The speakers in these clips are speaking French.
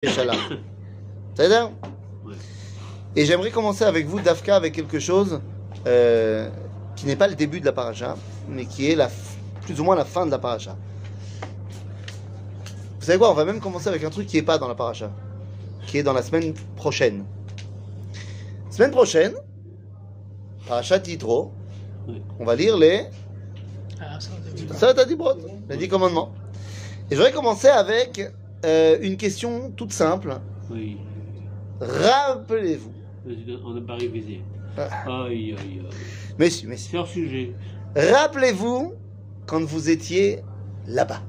Et j'aimerais commencer avec vous, Dafka, avec quelque chose euh, qui n'est pas le début de la paracha, mais qui est la, plus ou moins la fin de la paracha. Vous savez quoi On va même commencer avec un truc qui n'est pas dans la paracha, qui est dans la semaine prochaine. Semaine prochaine, paracha Titro, on va lire les Ah, ça, t'as dit les dix commandements. Et j'aurais commencé avec euh, une question toute simple. Oui. Rappelez-vous. On n'a pas révisé. Ah. Aïe, aïe, aïe. Messieurs, messieurs. C'est hors sujet. Rappelez-vous quand vous étiez là-bas.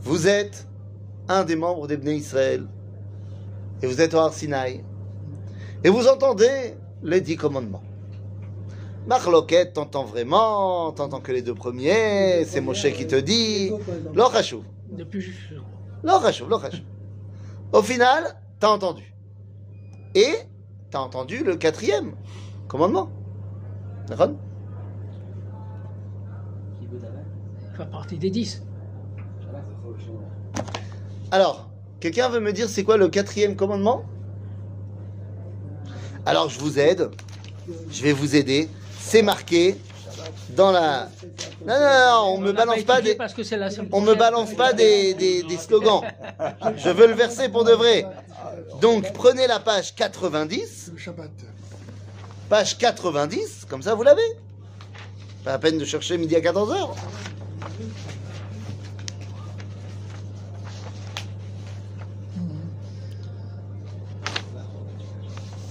Vous êtes un des membres des Bnei Israël. Et vous êtes au Har Sinaï. Et vous entendez les dix commandements. Marloquette, t'entends vraiment, t'entends que les deux premiers, c'est Moshe qui te dit. Lo chachouv. Depuis juste. Lo chachouv, lo chachouv. Au final, t'as entendu. Et t'as entendu le quatrième commandement. D'accord Il fait partie des 10. Alors, quelqu'un veut me dire c'est quoi le quatrième commandement? Alors, je vous aide. Je vais vous aider. C'est marqué dans la. Non, non, non, on me l'a balance pas des. Parce que c'est la semaine On me balance pas des, des, des slogans. Je veux le verser pour de vrai. Donc, prenez la page 90. Le Shabbat. Page 90, comme ça vous l'avez. Pas la peine de chercher midi à 14h.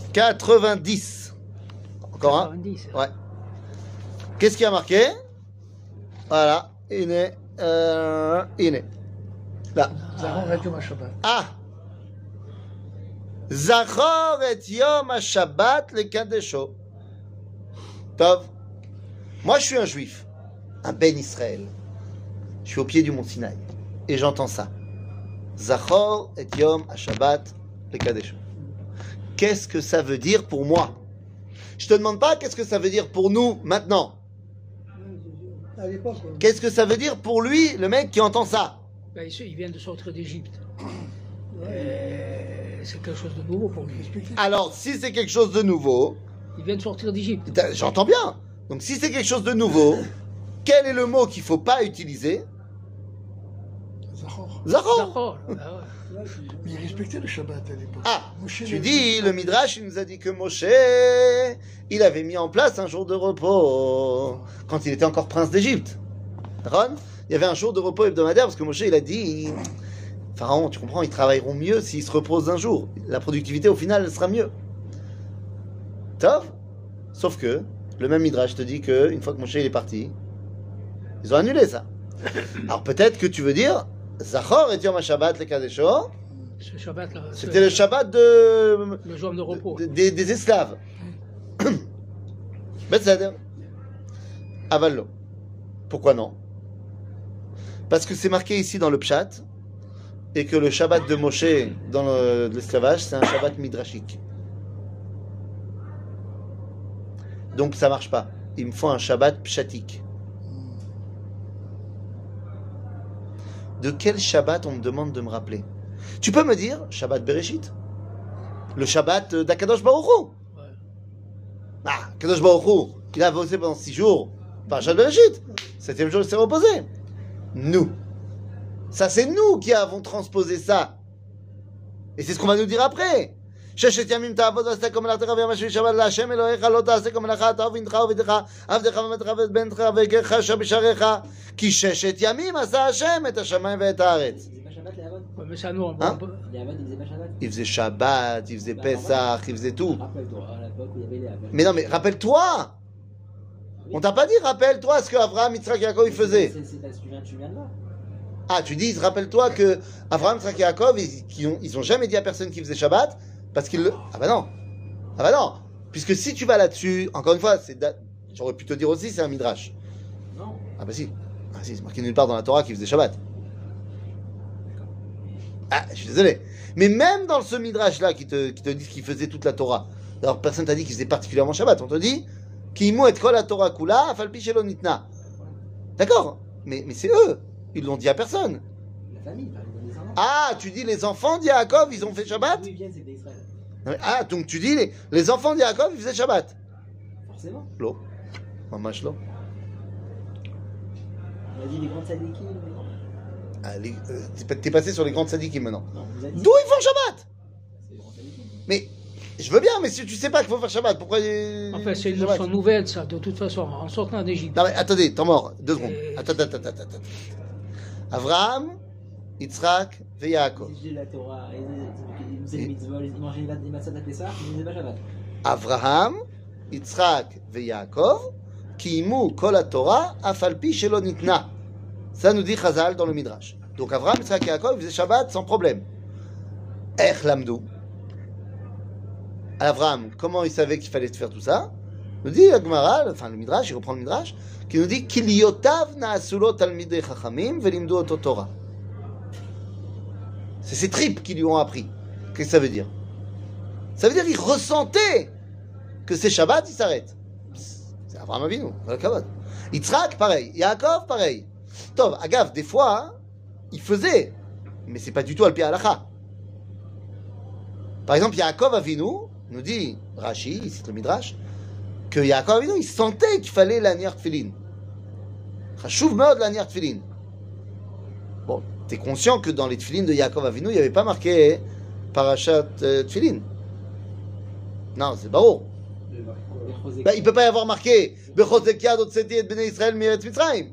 « 90. Encore un 90. Ouais. Qu'est-ce qui a marqué? Voilà. Il est. Euh, il est. Là. Ah Zachor et Yom HaShabbat le Kadesho. Tov. Moi, je suis un juif, un Ben Israël. Je suis au pied du mont Sinaï. Et j'entends ça. Zachor et Yom HaShabbat le Kadesho. Qu'est-ce que ça veut dire pour moi? Je te demande pas qu'est-ce que ça veut dire pour nous maintenant. L'époque, Qu'est-ce que ça veut dire pour lui, le mec qui entend ça? Ben, il vient de sortir d'Égypte. Euh, C'est quelque chose de nouveau pour lui. Alors, si c'est quelque chose de nouveau, Il vient de sortir d'Égypte. J'entends bien. Donc si c'est quelque chose de nouveau, quel est le mot qu'il faut pas utiliser? Zahor. Zachor. D'accord. Ah. Mais il respectait le Shabbat à l'époque. Ah, Moshe tu dis, le Midrash, il nous a dit que Moshe, il avait mis en place un jour de repos quand il était encore prince d'Égypte. Ron, il y avait un jour de repos hebdomadaire parce que Moshe, il a dit, Pharaon, tu comprends, ils travailleront mieux s'ils se reposent un jour. La productivité, au final, elle sera mieux. Top. Sauf que, le même Midrash te dit que une fois que Moshe il est parti, ils ont annulé ça. Alors peut-être que tu veux dire, Zachor et Yom HaShabbat le Kadesho, là. c'était le Shabbat de, Le jour de repos. de- des, des esclaves. Besséder. Avallo. Pourquoi non? Parce que c'est marqué ici dans le Pshat et que le Shabbat de Moshe dans le- l'esclavage, c'est un Shabbat midrashique. Donc ça marche pas. Il me faut un Shabbat pshatique. De quel Shabbat on me demande de me rappeler Tu peux me dire Shabbat Bereshit Le Shabbat d'Akadosh Baruch Hu Ouais. Ah, Kadosh Baruch Hu, il a bossé pendant six jours. Par Shabbat Bereshit. Septième jour, il s'est reposé. Nous. Ça, c'est nous qui avons transposé ça. Et c'est ce qu'on va nous dire après. ששת ימים תעבוד ועשתה כל מלאכתך ויום השביעי שבת להשם אלוהיך לא תעשה כל מלאכה אתה ובנך ובתך עבדך ובנתך ואת בנתך וגרך אשר בשעריך כי ששת ימים עשה השם את השמיים ואת הארץ. Il faisait pas Shabbat, les Havod Ouais, mais ça, nous, on, Hein on peut- Les Havod, ils faisaient pas Shabbat Il faisait Shabbat, il faisait Pessah, il faisait tout. Rappelle-toi, à l'époque où il y avait les Havod. Mais non, mais rappelle-toi On t'a pas dit rappelle-toi ce que Abraham, Yitzhak et Yaakov ils faisaient. C'est- c'est- c'est- Tu viens, tu viens de là. Ah, tu dis, rappelle-toi que Abraham, Yitzhak et Yaakov, ils, qui ont, ils ont jamais dit à personne qu'ils faisaient Shabbat parce qu'ils le. Ah bah non Ah bah non Puisque si tu vas là-dessus, encore une fois, c'est da- j'aurais pu te dire aussi, c'est un midrash. Non. Ah bah si. Ah si, c'est marqué nulle part dans la Torah qu'ils faisaient Shabbat. Ah, je suis désolé. Mais même dans ce midrash-là qui te, qui te dit qu'ils faisaient toute la Torah, alors personne t'a dit qu'ils faisaient particulièrement Shabbat. On te dit, Kimu et la Torah kula, nitna. D'accord mais, mais c'est eux. Ils l'ont dit à personne. La famille, les. Ah, tu dis les enfants d'Yaakov, ils ont fait Shabbat ils viennent, c'est d'Israël. Ah, donc tu dis les, les enfants d'Yaakov, ils faisaient Shabbat Forcément. L'eau. Mamash l'eau. On a dit les grandes sadikim. Ah, les- euh, t'es- passé sur les grandes sadikim maintenant. D'où ils font Shabbat? C'est les grandes sadikim. Mais je veux bien, mais si tu sais pas qu'il faut faire Shabbat, pourquoi il- En fait, c'est une Shabbat? notion nouvelle, ça, de toute façon, en sortant d'Égypte. Non mais attendez, t'es mort, deux secondes. Euh, Attends, attends, attends, attends. attends. Avraham, Yitzhak et Yaakov. Avraham, Yitzhak et Yaakov, qui imu kol Torah, afalpi shelo nitna. Ça nous dit Chazal dans le Midrash. Donc Avraham, Yitzhak et Yaakov, faisaient Shabbat sans problème. Ech lamdou. Avraham, comment il savait qu'il fallait faire tout ça? Nous dit la Gemara, enfin le Midrash, il reprend le Midrash, qui nous dit qu'il yotav naasulo talmidei chachamim velimdu oto Torah. C'est ses tripes qui lui ont appris. Qu'est-ce que ça veut dire? Ça veut dire qu'il ressentait que c'est Shabbat, il s'arrête. C'est Abraham Avinu. Yitzhak, pareil. Yaakov, pareil. Tov, Agav, des fois, il faisait, mais c'est pas du tout al pied halacha. Par exemple, Yaakov Avinu, nous dit Rashi, ici le Midrash, que Yaakov Avinu, il sentait qu'il fallait l'anière tfilin. Chashuv meod l'anière tfilin. Bon, t'es conscient que dans les tfilin de Yaakov Avinu, il n'y avait pas marqué parachat euh, tfilin. Non, c'est. Les chosés. Bah, il peut pas y avoir marqué Bechotekia dotseti et Bnei Israël mi'eretz Mitzrayim.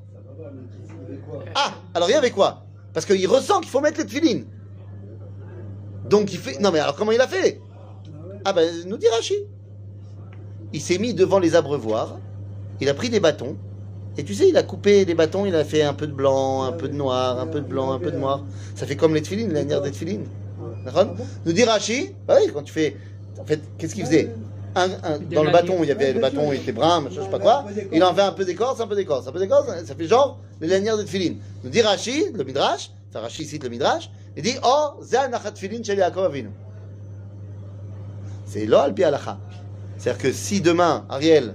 Ah, alors il y avait quoi? Parce qu'il ressent qu'il faut mettre les tefilines. Donc il fait. Non mais alors comment il a fait? Ah ben nous dit Rashi. Il s'est mis devant les abreuvoirs, il a pris des bâtons, et tu sais, il a coupé les bâtons, il a fait un peu de blanc, un peu de noir, un peu de blanc, un peu de noir. Ça fait comme les tefilines, la des tefilines. D'accord Nous dit Rashi, bah oui, quand tu fais. En fait, qu'est-ce qu'il faisait Un- un- Dans le bâton, il y avait le bâton, il était brun, je sais pas quoi. Il en fait un peu d'écorce, un peu d'écorce, un peu d'écorce, ça fait genre les lanières de tefilines. Nous dit Rashi, le Midrash, enfin Rashi cite le Midrash, il dit Oh, c'est un achat tefilin chez Yaakov Avinu. C'est lo al. C'est-à-dire que si demain, Ariel,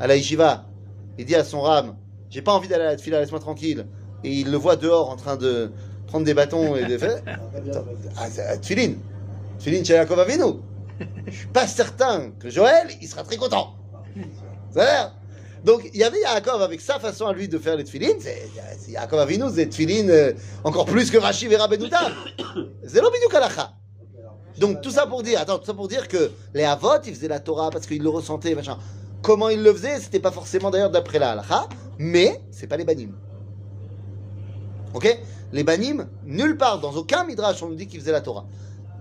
à la yeshiva, il dit à son ram J'ai pas envie d'aller à la tefila, laisse-moi tranquille, et il le voit dehors en train de prendre des bâtons et de faire. Ah, tefilin. Tefilin chez Yaakov Avinu. Je suis pas certain que Joël, il sera très content. Ça. Donc, il y avait Yaakov avec sa façon à lui de faire les tefilines. Yaakov Avinu, c'est tefilines euh, encore plus que Rashi Vera Benoutam. C'est l'obiduk halacha. Donc, tout ça pour dire, attends, tout ça pour dire que les Avot, ils faisaient la Torah parce qu'ils le ressentaient, machin. Comment ils le faisaient, c'était pas forcément d'ailleurs d'après la halacha, mais c'est pas les banim. Ok? Les banim, nulle part, dans aucun midrash, on nous dit qu'ils faisaient la Torah.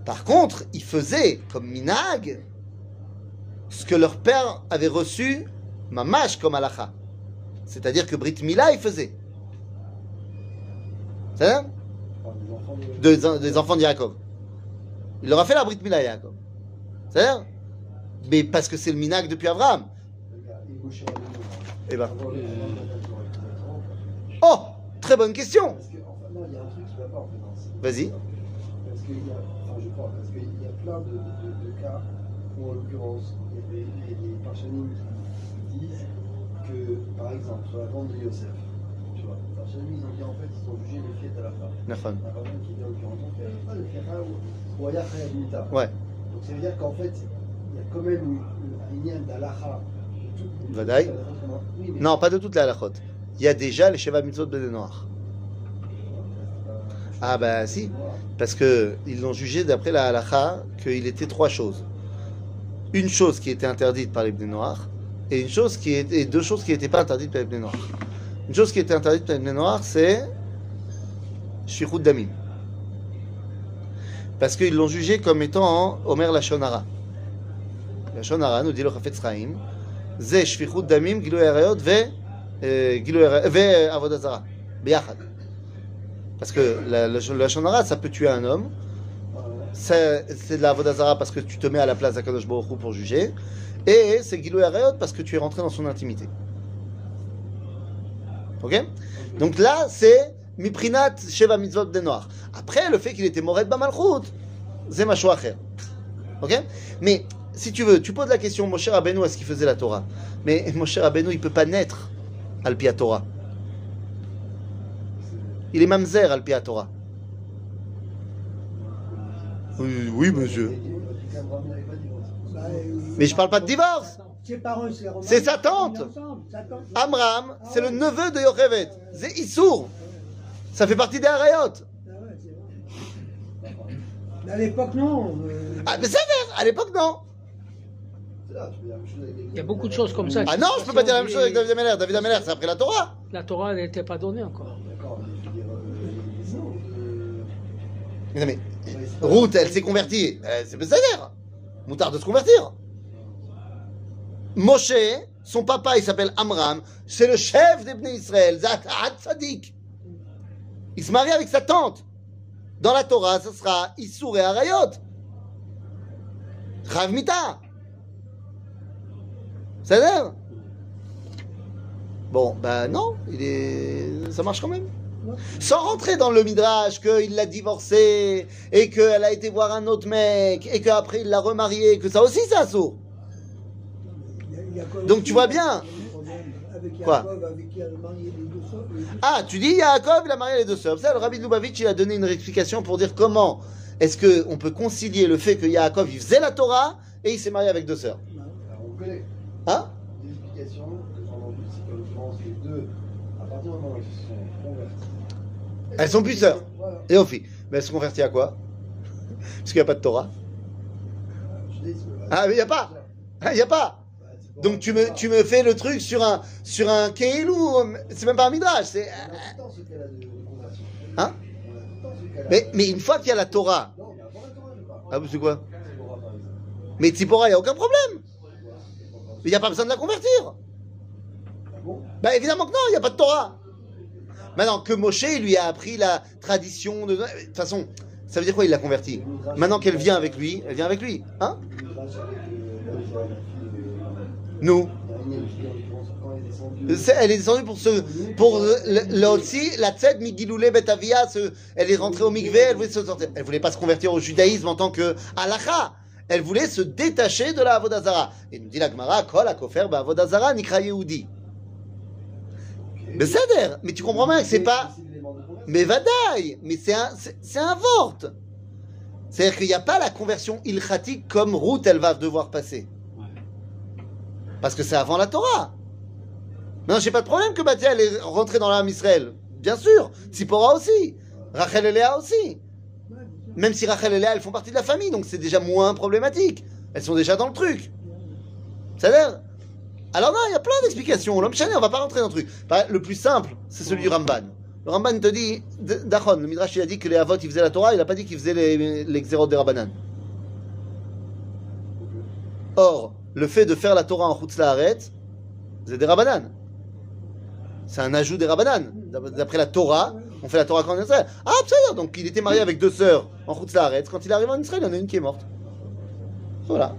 Par contre, ils faisaient comme minag ce que leur père avait reçu, mamash comme halacha. C'est-à-dire que Brit Mila, ils faisaient. C'est ça Des des enfants de. Il leur a fait la Brit Mila, Yaakov. C'est-à-dire Mais parce que c'est le minag depuis Abraham. Eh ben. Oh Très bonne question Parce que, enfin, non, il y a un truc qui va pas en fait. dans ce- Vas-y. Parce qu'il y a, enfin, je crois, parce qu'il y a plein de, de, de, cas où, en l'occurrence, il y a des, des qui disent que, par exemple, sur la vente de Yosef, tu vois, les parchanim, ils ont dit en fait, ils ont jugé les fiat à la fin. Nafan. Un rabbin qui dit en l'occurrence, on fait pas le fiat ou ou Aya Chayabita. Ouais. Donc ça veut dire qu'en fait, il y a quand même une- un lien d'Alaha. Vadaï. Non, pas de toute la halachot. Il y a déjà les Sheva Mitzvot de Noir. Ah bah si, parce que ils l'ont jugé d'après la halacha qu'il était trois choses. Une chose qui était interdite par les Bnei Noirs et une chose qui deux choses qui n'étaient pas interdites par les Noirs. Une chose qui était interdite par les Noirs, c'est Shvichut Damim. Parce qu'ils l'ont jugé comme étant Omer Lachonara. Lachonara, nous dit le Chafetz Chaim, זה שפיכות דמים, גילוי עריות וגילוי ועבודה זרה, ביחד. Parce que la, la, la shonara, ça peut tuer un homme. C'est c'est de la vodazara parce que tu te mets à la place d'Akadosh Baruch Hu pour juger. Et c'est Gilou Arayot parce que tu es rentré dans son intimité. Ok Donc là, c'est Miprinat Sheva Mitzvot des Noirs. Après, le fait qu'il était Mored Bamalchut, c'est Mashou Acher. Ok Mais si tu veux, tu poses la question, Moshe Rabbeinu, est-ce qu'il faisait la Torah Mais Moshe Rabbeinu, il peut pas naître al pi Torah. Il est mamzer al pi Torah. Oui, oui, monsieur. Mais je parle pas de divorce. C'est sa tante. Amram, c'est le neveu de Yochevet. C'est Issour. Ça fait partie des Harayot. À l'époque, non. euh, Ah, mais c'est vrai, à l'époque, non. Il y a beaucoup de choses comme ça. Ah non, je peux pas dire la même chose avec David Ameller. David Ameller, c'est après la Torah. La Torah n'était pas donnée encore. D'accord, mais je veux dire, euh, non, mais pas- Ruth, elle s'est convertie. Euh, C'est Bézéder. Moutard de se convertir. Moshe, son papa, il s'appelle Amram. C'est le chef des Bnei Israël. Zat Tzadik. Il se marie avec sa tante. Dans la Torah, ce sera Issour et Arayot. Rav Mita. Ça a Bon, bah non, il est... ça marche quand même. Sans rentrer dans le midrash qu'il l'a divorcée et qu'elle a été voir un autre mec et qu'après il l'a remarié, que ça aussi c'est assaut. il y a- il y a quoi Donc, tu vois bien. Avec Quoi? Ah, tu dis Yaakov, il a marié les deux sœurs. Ça, le rabbi Lubavitch, il a donné une explication pour dire comment est-ce qu'on peut concilier le fait que Yaakov, il faisait la Torah et il s'est marié avec deux sœurs on connaît Hein l'explication que j'ai entendue, c'est qu'en l'occurrence, les deux, à sont. Elles sont. Voilà. Et on fait. Mais elle se convertit à quoi? Parce qu'il n'y a pas de Torah. Ah, mais il n'y a pas Ah, Il n'y a pas Donc tu me, tu me fais le truc sur un, sur un c'est même pas un midrash, c'est... Hein? Mais, mais une fois qu'il y a la Torah, ah c'est quoi? Mais Tzipora, il n'y a aucun problème. Il n'y a pas besoin de la convertir. Ah Bah évidemment que non, il n'y a pas de Torah. Maintenant que Moshe lui a appris la tradition de... De toute façon, ça veut dire quoi il l'a converti? Maintenant qu'elle vient avec lui, elle vient avec lui. Hein? Nous. Elle est descendue. Pour ce, pour aussi la tzed migiloulé betavia. Elle est rentrée au mikvé. Elle voulait se sortir. Elle voulait pas se convertir au judaïsme en tant que halacha. Elle voulait se détacher de la avodazara. Et nous dit la Gemara, kol akofer ba'avodazara nikra yehudi. Mais ça mais tu comprends bien que c'est pas. Mais vadaï, mais c'est un. C'est-à-dire qu'il n'y a pas la conversion ilchatique comme route elle va devoir passer. Parce que c'est avant la Torah. Non, j'ai pas de problème que Batia elle est rentrée dans l'âme Israël. Bien sûr. Tzipora aussi. Rachel et Léa aussi. Même si Rachel et Léa, elles font partie de la famille, donc c'est déjà moins problématique. Elles sont déjà dans le truc. L'air Alors non, il y a plein d'explications. L'homme chané, on va pas rentrer dans le truc. Par- Le plus simple, c'est celui du Ramban. Le Ramban te dit, Dachon, le Midrash, il a dit que les Avot, ils faisaient la Torah, il a pas dit qu'ils faisaient les, les des Rabbanan. Or, le fait de faire la Torah en Chutz La'aretz, c'est des Rabbanan. C'est un ajout des Rabbanan. D'après la Torah, on fait la Torah quand on est en Israël. Ah, c'est donc il était marié avec deux sœurs en Chutz La'aretz. Quand il arrive en Israël, il y en a une qui est morte. Voilà.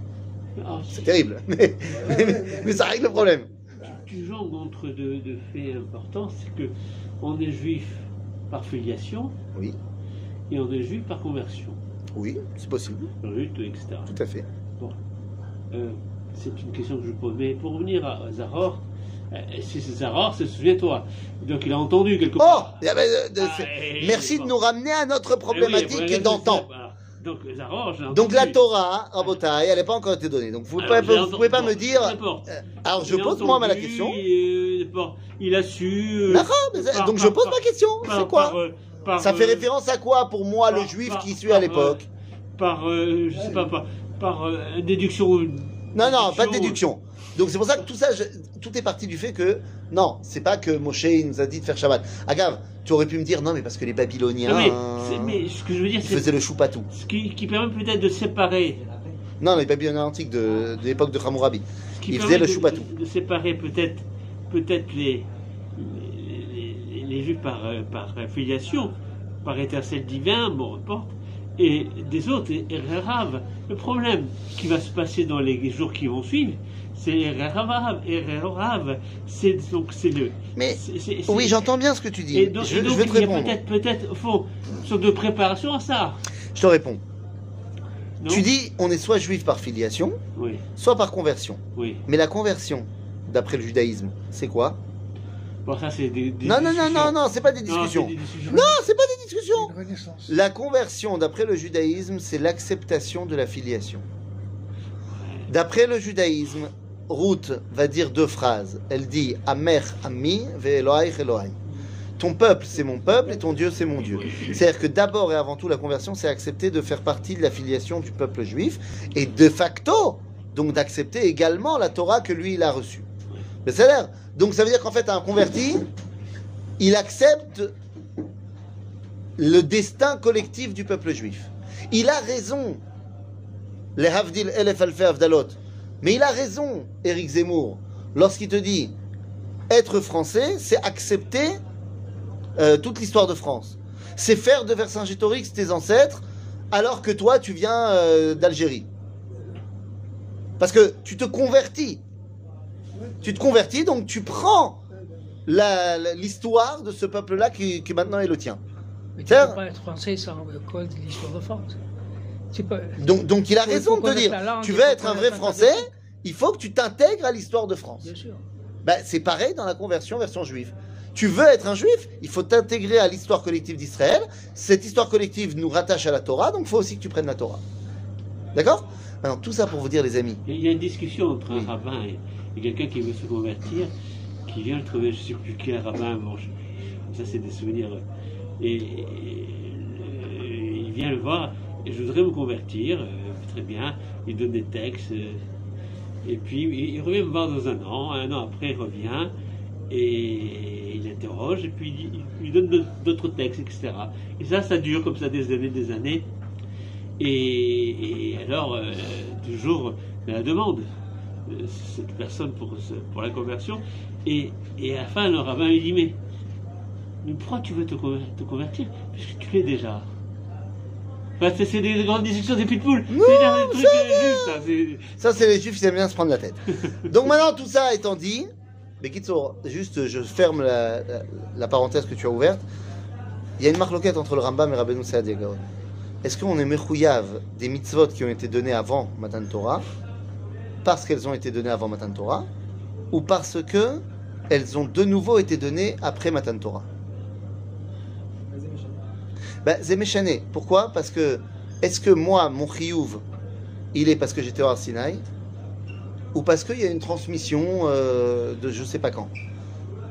Ah, C'est terrible. Mais, mais- mais ça règle le problème. tu jongles entre deux, deux faits importants, c'est que on est juif par filiation Oui. et on est juif par conversion, Oui, c'est possible. rut, etc. Tout à fait. Euh, c'est une question que je pose. Mais pour revenir à Zahor, euh, si c'est Zahor, c'est souviens-toi. Donc il a entendu quelque Oh part. Ah, et- Merci de bon. nous ramener à notre Eh oui, problématique voilà, d'antan. Donc Donc la. Torah, Rabotai, elle n'a pas encore été donnée. Donc vous ne Alors, pouvez, j'ai vous pouvez pas me dire. euh, Alors je pose moi la entendu, question. et, euh, bon, il a su. euh, par- donc je pose par- ma question. C'est quoi par, par, Ça fait référence à quoi pour moi, le juif qui suis à l'époque Par, je sais pas, par, déduction. Non, non, pas de déduction. Donc c'est pour ça que tout ça, je- tout est parti du fait que non, c'est pas que Moshe il nous a dit de faire Shabbat. Agave, tu aurais pu me dire non, mais parce que les Babyloniens mais, mais ce que je veux dire, c'est faisaient le choupatou. ce qui, qui permet peut-être de séparer. Non, les Babyloniens antiques de, de l'époque de Hammurabi. qui Ils faisaient le de- choupatou. De, de séparer peut-être peut-être les, les, les- les juifs par, euh, par filiation, par étincelle divin, bon, importe, et des autres, et, Rav. Le problème qui va se passer dans les jours qui vont suivre, c'est Rav. C'est donc c'est le. Mais oui, j'entends bien ce que tu dis. Et donc, je, et donc, je vais te il y a répondre. peut-être, peut-être, une sorte de préparation à ça. Je te réponds. Non Tu dis on est soit juif par filiation, Oui, soit par conversion. oui. Mais la conversion, d'après le judaïsme, c'est quoi? Bon, ça, c'est des, des Non, non, non, non, non, c'est pas des discussions. Non, c'est pas des discussions. La conversion, d'après le judaïsme, c'est l'acceptation de la filiation. D'après le judaïsme, Ruth va dire deux phrases. Elle dit Amer ami ve'eloaich Elohai. Ton peuple, c'est mon peuple et ton Dieu, c'est mon Dieu. C'est-à-dire que d'abord et avant tout, la conversion, c'est accepter de faire partie de la filiation du peuple juif et de facto, donc d'accepter également la Torah que lui, il a reçue. Mais c'est l'air. Donc ça veut dire qu'en fait, un converti, il accepte le destin collectif du peuple juif. Il a raison, les Havdil Elef Avdalot. Mais il a raison, Éric Zemmour, lorsqu'il te dit être français, c'est accepter euh, toute l'histoire de France. C'est faire de Vercingétorix tes ancêtres, alors que toi, tu viens euh, d'Algérie. Parce que tu te convertis. Tu te convertis, donc tu prends l'histoire de ce peuple-là qui, qui maintenant est le tien. Mais tu Tiens. peux pas être français sans l'histoire de France. Donc, donc il a raison de te dire, tu veux être un vrai Français, il faut que tu t'intègres à l'histoire de France. Bien sûr. Ben, c'est pareil dans la conversion version juive. Tu veux être un juif, il faut t'intégrer à l'histoire collective d'Israël. Cette histoire collective nous rattache à la Torah, donc il faut aussi que tu prennes la Torah. D'accord? Maintenant, tout ça pour vous dire, les amis. Il y a une discussion entre un Oui. rabbin et, et quelqu'un qui veut se convertir, qui vient le trouver, je ne sais plus quel rabbin, bon, je- ça c'est des souvenirs. Et, et, il vient le voir, et je voudrais me convertir, euh, très bien, il donne des textes, euh, et puis il, revient me voir dans un an, un an après il revient, et il interroge, et puis il, lui donne d'autres textes, etc. Et ça, ça dure comme ça des années, des années. Et, alors, euh, toujours la demande, cette personne pour, la conversion. Et, et à la fin, le rabbin lui dit Mais, mais pourquoi tu veux te, te convertir Puisque tu l'es déjà? Enfin, c'est, des grandes discussions des pitbulls. C'est des trucs ça, c'est- Ça, c'est les juifs qui aiment bien se prendre la tête. Donc maintenant, tout ça étant dit, mais Kitsour, juste, je ferme la, la- la parenthèse que tu as ouverte. Il y a une marloquette entre le Rambam et Rabbeinu Gaon. Est-ce qu'on est mechouyav des mitzvot qui ont été données avant Matan Torah, parce qu'elles ont été données avant Matan Torah, ou parce que elles ont de nouveau été données après Matan Torah? Ben, c'est méchané. Pourquoi? Parce que, est-ce que moi, mon chiyuv, il est parce que j'étais au Har Sinai? Ou parce qu'il y a une transmission euh, de je sais pas quand?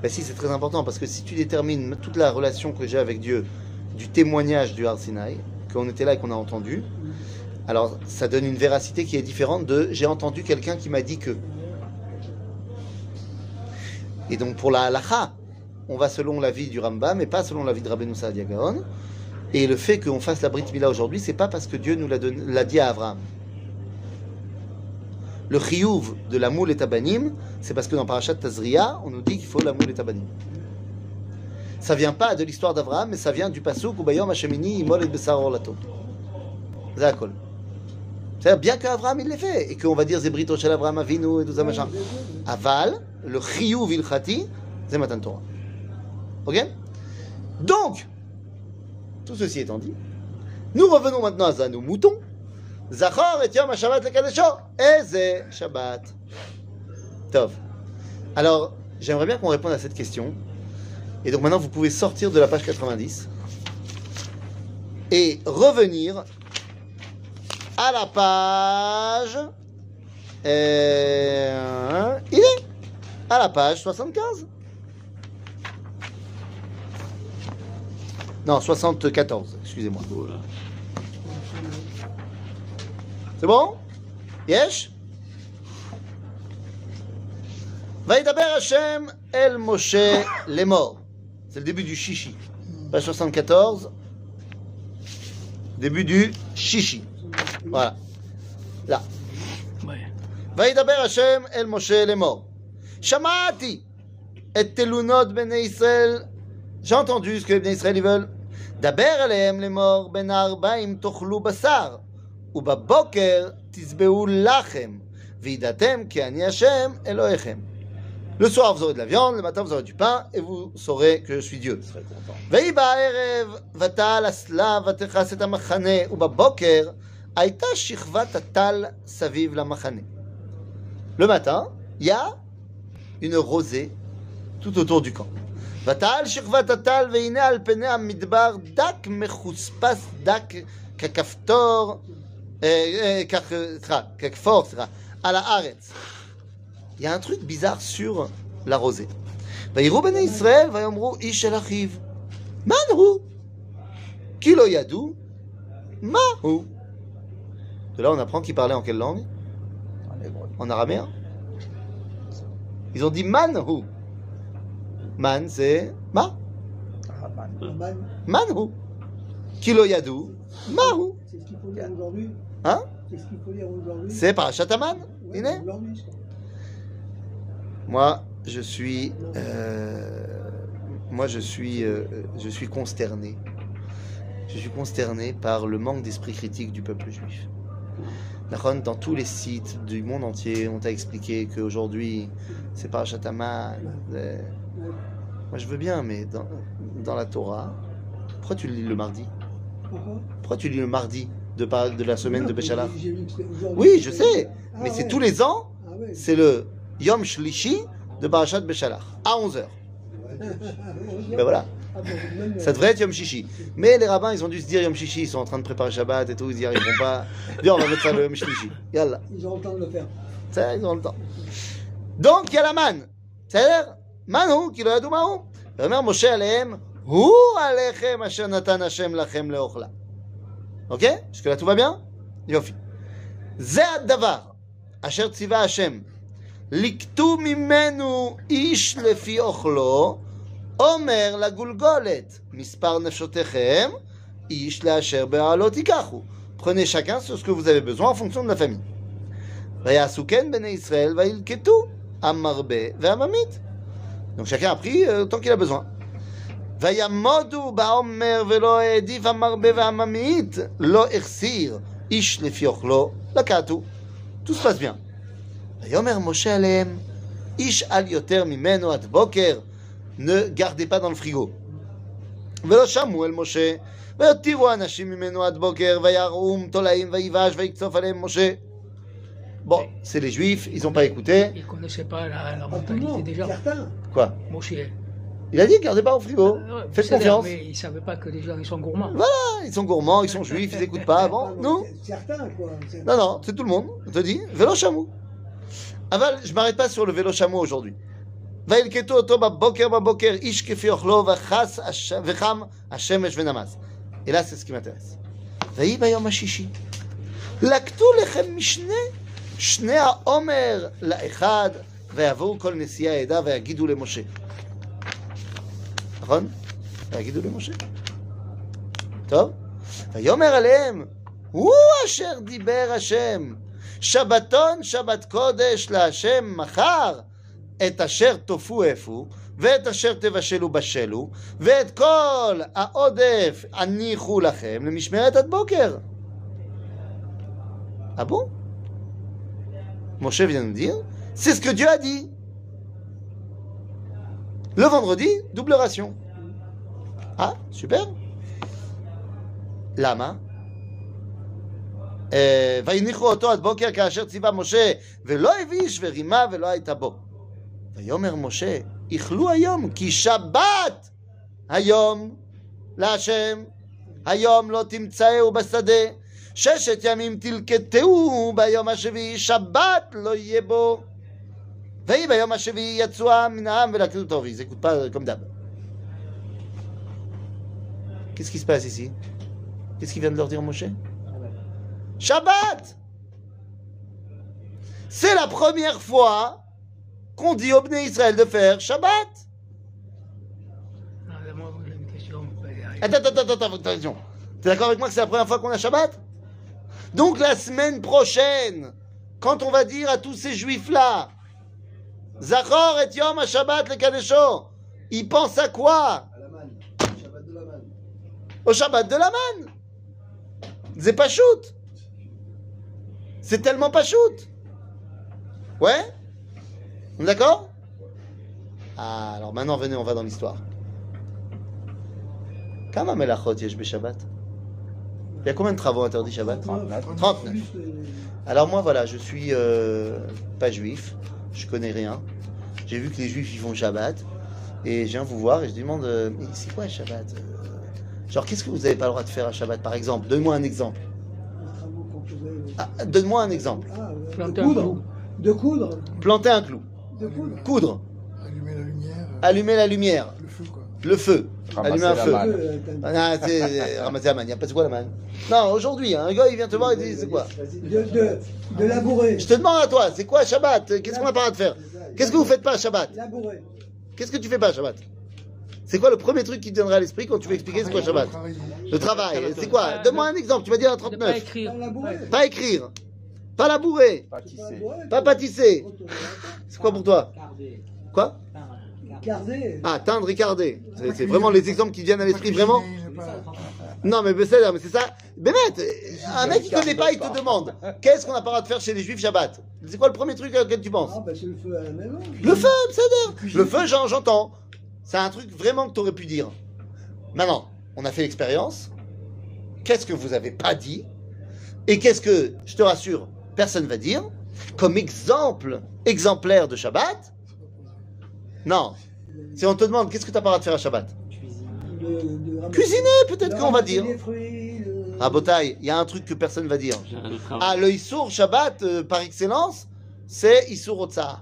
Ben si, c'est très important, parce que si tu détermines toute la relation que j'ai avec Dieu du témoignage du Har Sinai, qu'on était là et qu'on a entendu, alors ça donne une véracité qui est différente de j'ai entendu quelqu'un qui m'a dit que. Et donc pour la halacha, on va selon la vie du Rambam, mais pas selon la vie de Rabbeinu Saadia Gaon. Et le fait qu'on fasse la Brit Mila aujourd'hui, c'est pas parce que Dieu nous l'a dit à Abraham. Le chiyuv de la moule et tabanim, c'est parce que dans Parashat Tazria, on nous dit qu'il faut la moule et tabanim. Ça vient pas de l'histoire d'Abraham, mais ça vient du pasuk Ubayom Hashemini Imol et Besar Orlato. Zakol. C'est-à-dire bien qu'Abraham il l'ait fait, et qu'on va dire Zebrito Shel Abraham Avinu et tout ça machin. Aval, le chiyuv ilchati, c'est Matan Torah. Ok? Donc, tout ceci étant dit, nous revenons maintenant à nos moutons. Zachor et Yom HaShabbat le. Eze Shabbat. Tov. Alors, j'aimerais bien qu'on réponde à cette question. Et donc maintenant, vous pouvez sortir de la page 90 et revenir à la page. euh, il est à la page 75. Non, 74, excusez-moi. Voilà. C'est bon Yesh Vaïdaber Hashem El Moshe les morts. C'est le début du Shishi. Page 74. Début du Shishi. Voilà. Là. Ouais. וידבר השם אל משה לאמור. שמעתי את תלונות בני ישראל, j'ai entendu ce que les Bnei Israël veulent. Daber alehem les morts ben arbaim tochlu basar. Ubaboker tisbeu lachem. Vidatem ki ani Hashem Elohechem. Le soir, vous aurez de la viande, le matin, vous aurez du pain, et vous saurez que je suis Dieu. Vehi ba'erev, vatal asla, vatechas et amachane, ou ba'boker, aita shichvat atal saviv la machane. Le matin, il y a une rosée tout autour du camp ותעל שכבת הטל, והנה על פני המדבר דק מחוספס דק ככפתור, אה, אה, כך, euh, סליחה, ככפור, סליחה, על הארץ. Il y a un truc bizarre sur la rosée. ויראו בני ישראל ויאמרו איש אל אחיו, מן הוא? כי לא ידעו מה הוא. De là, on apprend qu'il parlait en quelle langue En araméen. Ils ont dit man hu. Man, c'est ma. Man hu. Kilo yadou. Ma hu. C'est ce qu'il faut lire aujourd'hui. Hein? C'est ce qu'il faut lire aujourd'hui. C'est Parashat Aman. Ouais, Iné. aujourd'hui, je crois. Moi, je suis. euh, moi, je suis. euh, je suis consterné. Je suis consterné par le manque d'esprit critique du peuple juif. Dans tous les sites du monde entier, on t'a expliqué qu'aujourd'hui, c'est Parashat Aman. Moi, je veux bien, mais dans, dans la Torah, pourquoi tu le lis le mardi? Pourquoi? Pourquoi tu lis le mardi de, la semaine Non, de aujourd'hui. Oui, je sais, Ah, mais c'est tous les ans, Ah ouais. c'est le Yom Shlishi de Parashat Béchalach, à 11h. Ben voilà, Ah ça devrait être Yom Shishi. Mais les rabbins, ils ont dû se dire Yom Shishi, ils sont en train de préparer Shabbat et tout, ils y arriveront pas. Bien, on va mettre ça le Yom Shlishi. Yallah. Ils ont le temps de le faire. Ça, ils ont le temps. Donc, il y a la manne. C'est-à-dire, manu, qui le yadou mahu. ואומר משה עליהם, הוא עליכם אשר נתן השם לכם לאוכלה. אוקיי? jusque-là tout va bien? יופי. זה הדבר אשר ציווה השם. לקטו ממנו איש לפי אוכלו, אומר לגולגולת, מספר נפשותיכם, איש לאשר באהלו תיקחו. Prenez chacun sur ce que vous avez besoin en fonction de la famille. ויעשו כן בני ישראל וילקטו המרבה והממית. Donc chacun a pris euh, tant qu'il a besoin. וימודו בעומר ולא העדיף המרבה והממית, לא החסיר איש לפי אוכלו, לקטו. Tout se passe bien. ויאמר משה עליהם, איש על יותר ממנו עד בוקר, ne gardez pas dans le frigo. ולא שמעו אל משה, ויותירו אנשים ממנו עד בוקר, וירעום תולעים ויבש ויקצוף עליהם משה. Bon, c'est les juifs, ils n'ont pas écouté. Ils ne connaissaient pas la, la Pas tout le mentalité monde, des gens. certains. Quoi Moshe. Il a dit, gardez pas au frigo. Euh, ouais, Faites c'est confiance. Mais ils ne savaient pas que les gens ils sont gourmands. Ah, Ils sont gourmands, ils sont juifs, ils n'écoutent pas. Bon, Ah, nous c'est- Certains, quoi. C'est- Non, non, c'est tout le monde. On te dit, vélo chameau. Aval, je m'arrête pas sur le vélo chameau aujourd'hui. וילקטו אותו בבוקר בבוקר, איש כפי אוכלו, וחס הש- וחם השמש ונמס. Et là, c'est ce qui m'intéresse. ויהי ביום השישי. לקטו לחם משנה, שני העומר לאחד, ויבואו כל נשיאי העדה ויגידו למשה. נכון? ויגידו למשה. טוב? ויאמר עליהם, הוא אשר דיבר השם. שבתון שבת קודש להשם מחר. את אשר תופו אפו, ואת אשר תבשלו בשלו, ואת כל העודף הניחו לכם למשמרת עד בוקר. Bon Moshe vient de dire, c'est ce que Dieu a dit. Le vendredi, double ration. Ah, super. למה? אה, והניחו אותו עד בוקר כאשר ציווה משה, ולא הביא איש ורימה ולא הייתה בו. ויאמר משה, איכלו היום, כי שבת היום להשם, היום לא תמצאהו בשדה, ששת ימים תלקטהו ביום השביעי, שבת לא יהיה בו. ויהי ביום השביעי יצאו מן העם ולקטו אותו, ils écoutent pas comme d'hab. Qu'est-ce qui se passe ici Qu'est-ce qu'il vient de leur dire Moshe Shabbat C'est la première fois qu'on dit au Bnei Israël de faire Shabbat. Ah, moi, j'ai une question. Attends, attends, attends, attends, attention. T'es d'accord avec moi que c'est la première fois qu'on a Shabbat Donc la semaine prochaine, quand on va dire à tous ces juifs-là, Zachor et Yom à Shabbat le Kadesho, ils pensent à quoi À la manne. Au Shabbat de la manne. C'est pas shoot. C'est tellement pas shoot. Ouais On est d'accord? Ah, alors maintenant, venez, on va dans l'histoire. Kama melachot yesh Shabbat? Il y a combien de travaux interdits Shabbat 39. Plus, euh, Alors moi, voilà, je suis euh, pas juif, je connais rien. J'ai vu que les juifs ils font Shabbat. et je viens vous voir et je demande euh, Mais c'est quoi Shabbat Euh, Genre, qu'est-ce que vous n'avez pas le droit de faire à Shabbat, par exemple? Donne-moi un exemple. Les travaux qu'on faisait. Ah, Donne-moi un exemple. Ah, euh, Planter de un coudre. clou. De coudre. Planter un clou, De coudre. coudre, Allumer la lumière, allumer la lumière, le feu, quoi. Le feu, allumer un feu. Euh, Ah, c'est ramasser la manne, y a pas c'est quoi la manne Non, aujourd'hui, hein, un gars il vient te voir et dit c'est quoi? De, de, de labourer. Je te demande à toi, c'est quoi Shabbat? Qu'est-ce qu'on n'a pas de faire? Qu'est-ce que vous faites pas à Shabbat? Labourer. Qu'est-ce que tu fais pas à Shabbat? C'est quoi le premier truc qui te viendra à l'esprit quand tu veux expliquer c'est quoi Shabbat? Le travail, c'est quoi? Donne-moi un exemple, tu m'as dit un De pas 39. écrire. Pas écrire, pas labourer, Pas Pâtisser. pas pâtisser. C'est quoi pour toi? Quoi? Garder. Ah, teindre et carder. C'est vraiment les exemples qui viennent à l'esprit, vraiment. Non, mais c'est mais c'est ça. Bémet, un mec qui connaît pas, il te demande qu'est-ce qu'on n'a pas le droit de faire chez les juifs Shabbat? C'est quoi le premier truc auquel tu penses? Ah, bah c'est le feu à la maison. Le feu, Le j'entends. C'est un truc vraiment que tu aurais pu dire. Maintenant, on a fait l'expérience. Qu'est-ce que vous avez pas dit? Et qu'est-ce que, je te rassure, personne va dire Comme exemple exemplaire de Shabbat? Non. Si on te demande qu'est-ce que tu le droit de faire à Shabbat? Cuisiner, peut-être qu'on va dire. Le- Ah, Botaï, il y a un truc que personne va dire. Ah, le Issour Shabbat, euh, par excellence, c'est Issour Otsa.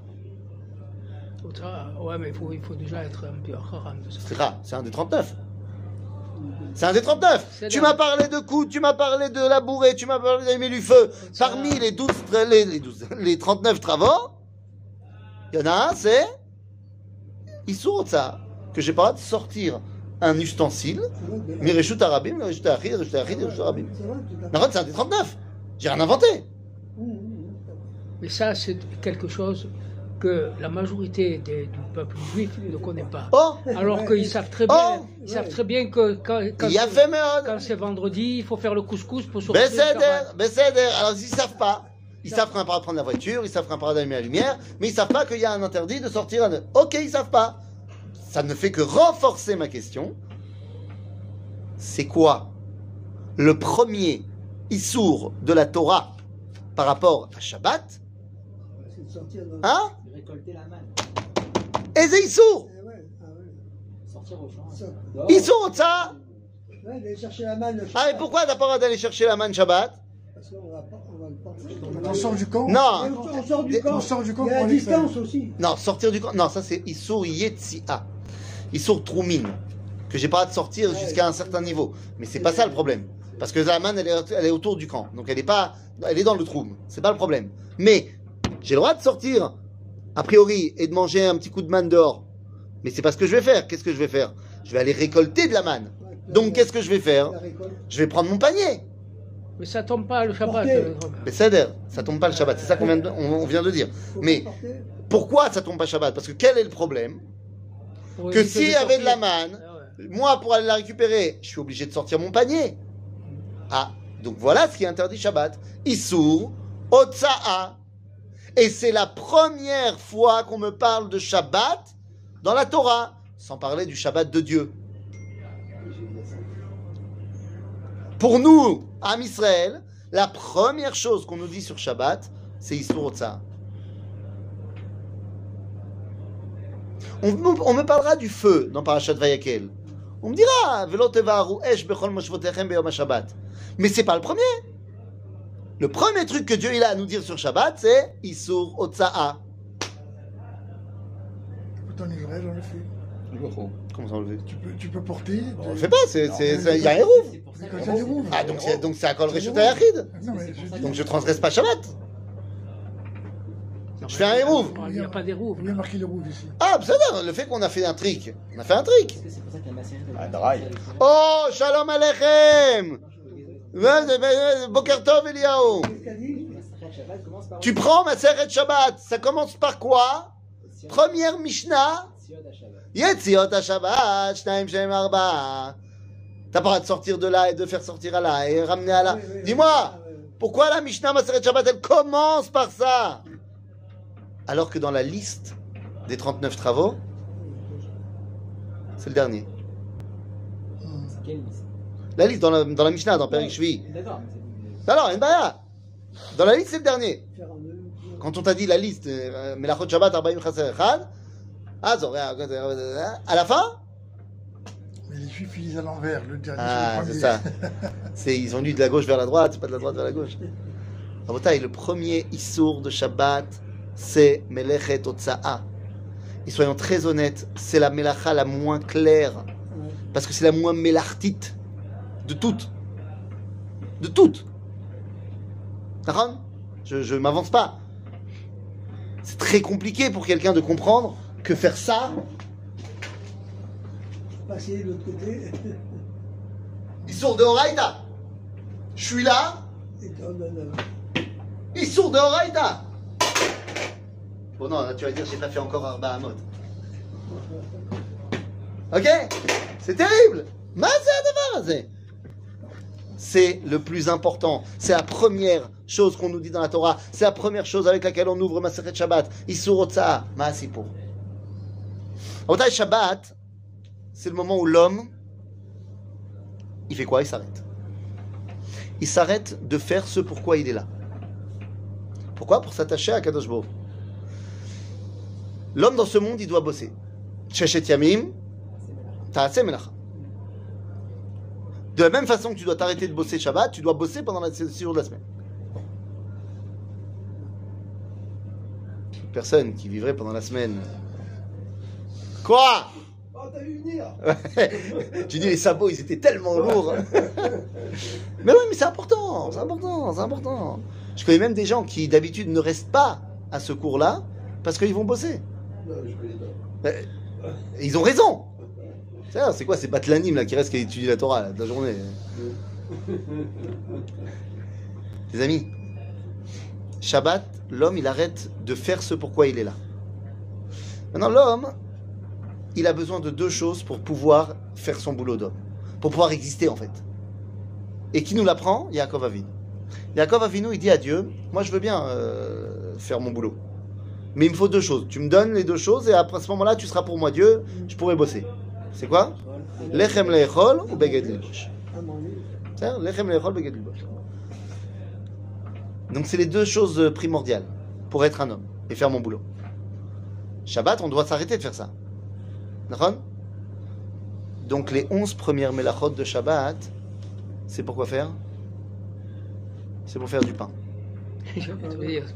Ouais, mais il faut, il faut déjà être un peu. C'est rare, c'est un des 39. C'est un des 39. C'est Tu m'as parlé de coups, tu m'as parlé de labourer, tu m'as parlé d'aimer du feu. Parmi les 12, tra- les, les 12, les 39 travaux, il y en a un, c'est Issour Otsa, que j'ai pas le droit de sortir un ustensile. Mireshut Arabim, Mireshut Achid, Mireshut Achid, Mireshut Arabim. Naron, c'est un des 39. J'ai rien inventé. Mais ça, c'est quelque chose que la majorité des- du peuple juif ne connaît pas. Oh, Alors qu'ils savent très bien, Oh ils savent très bien que quand, quand il y a c'est- fait meod. quand c'est vendredi, il faut faire le couscous pour sortir. Besséder. Besséder. Alors, ils savent pas. Ils savent qu'on n'a pas le droit de prendre la voiture, ils savent qu'on n'a pas le droit d'allumer la lumière, mais ils savent pas qu'il y a un interdit de sortir. un- Ok, ils savent pas. Ça ne fait que renforcer ma question. C'est quoi le premier issour de la Torah par rapport à Shabbat? C'est de sortir dans- Hein? De récolter la manne. Et c'est issour Eh ouais, ah ouais. Sortir au champ. Issour, ça? Ouais, aller chercher la manne. le Ah, mais Shabbat. pourquoi t'as pas le droit d'aller chercher la manne Shabbat? Parce qu'on va, pas- on va le porter. Quand on sort du camp, Non on, sort du camp. on sort du camp Il y a la distance aussi. Non, sortir du camp. Non, ça c'est Issour Yetzia. Issour Troumin. Que j'ai pas le droit de sortir jusqu'à un certain niveau. Mais c'est pas ça le problème. Parce que la manne, elle est, elle est autour du camp. Donc elle est pas. Elle est dans le troum. C'est pas le problème. Mais j'ai le droit de sortir, a priori, et de manger un petit coup de manne dehors. Mais c'est pas ce que je vais faire. Qu'est-ce que je vais faire? Je vais aller récolter de la manne. Donc qu'est-ce que je vais faire? Je vais prendre mon panier. Mais ça tombe pas le Shabbat. Euh, Mais ça ça tombe pas le Shabbat. C'est ça qu'on vient de, on- on vient de dire. Mais pourquoi ça tombe pas Shabbat? Parce que quel est le problème? Pour Que s'il y avait de la manne, Ah ouais. moi, pour aller la récupérer, je suis obligé de sortir mon panier. Ah, donc voilà ce qui est interdit Shabbat. Issour, Otsa'a. Et c'est la première fois qu'on me parle de Shabbat dans la Torah, sans parler du Shabbat de Dieu. Pour nous, Am Israël, la première chose qu'on nous dit sur Shabbat, c'est Issour. On, on me parlera du feu dans Parashat Vayakel. On me dira. Mais c'est pas le premier. Le premier truc que Dieu il a à nous dire sur Shabbat, c'est Isur Otsa'a. le. Comment ça fait Tu peux, tu peux porter. On le fait pas, c'est, c'est, il y a un quand il y a des roues. Ah, donc c'est, donc c'est à Kol Reshut C'est Hayachid. Non, mais je dis- Donc je transgresse pas Shabbat. Je fais un hérouve. Il n'y a pas des roues. Il y a marqué les roues ici. Ah, ça va, le fait qu'on a fait un trick. On a fait un trick. Est-ce que c'est pour ça que la macérite. Ah, dry. Oh, Shalom Aleichem. Boker Tov Eliyahu. Tu prends ma Seret Shabbat. Ça commence par quoi? Première Mishnah. Shabbat. Yetziot HaShabbat, Shnaim Shem Arba. T'as pas de sortir de là et de faire sortir à là et ramener à là. Oui, oui, oui. Dis-moi, pourquoi la Mishnah Maseret Shabbat, elle commence par ça Alors que dans la liste des 39 travaux, c'est le dernier. C'est quelle liste? La liste dans la, dans la Mishnah, dans Perik Shvi. D'accord. Dans la liste, c'est le dernier. Quand on t'a dit la liste, euh, Melachot Shabbat, Arbaim Chaser Echad, Azor, à la fin, Mais les juifs, ils à l'envers. Le dernier, Ah, c'est ça. C'est, ils ont lu de la gauche vers la droite, c'est pas de la droite vers la gauche. Rabotai, le premier Issour de Shabbat, c'est Melechet Otsa'a. Et soyons très honnêtes, c'est la Melacha la moins claire. Parce que c'est la moins mélartite de toutes. De toutes. Je, je m'avance pas. C'est très compliqué pour quelqu'un de comprendre que faire ça, Passer de l'autre côté. Issour de Horaïda. Je suis là, non. Ils sont de Horaïda Bon non, là, tu vas dire j'ai pas fait encore Arba Hamot. Ok? C'est terrible C'est le plus important. C'est la première chose qu'on nous dit dans la Torah. C'est la première chose avec laquelle on ouvre Maseret Shabbat. Isur Otsa, Maasipo. Otai Shabbat, c'est le moment où l'homme, il fait quoi? Il s'arrête. Il s'arrête de faire ce pourquoi il est là. Pourquoi? Pour s'attacher à Kadosh. L'homme dans ce monde, il doit bosser. Sheshet Yamim, Ta'aseh Melacha. De la même façon que tu dois t'arrêter de bosser Shabbat, tu dois bosser pendant les six jours de la semaine. Personne qui vivrait pendant la semaine. Quoi Oh, t'as vu venir Tu dis les sabots, ils étaient tellement lourds. mais oui, mais c'est important, c'est important, c'est important. Je connais même des gens qui d'habitude ne restent pas à ce cours-là parce qu'ils vont bosser. Non, je connais pas. Mais ils ont raison. C'est c'est quoi ces batlanim là qui restent qui étudient la Torah là, de la journée Les amis, Shabbat, l'homme il arrête de faire ce pourquoi il est là. Maintenant l'homme, il a besoin de deux choses pour pouvoir faire son boulot d'homme, pour pouvoir exister en fait. Et qui nous l'apprend Yaakov Avinu. Yaakov Avinu, il dit à Dieu, moi je veux bien euh, faire mon boulot. Mais il me faut deux choses. Tu me donnes les deux choses et à ce moment-là, tu seras pour moi Dieu, je pourrai bosser. C'est quoi? Lechem leechol ou beged Lechem leechol, beged. Donc c'est les deux choses euh, primordiales pour être un homme et faire mon boulot. Shabbat, on doit s'arrêter de faire ça. Donc les onze premières melachot de Shabbat, c'est pour quoi faire? C'est pour faire du pain. Pour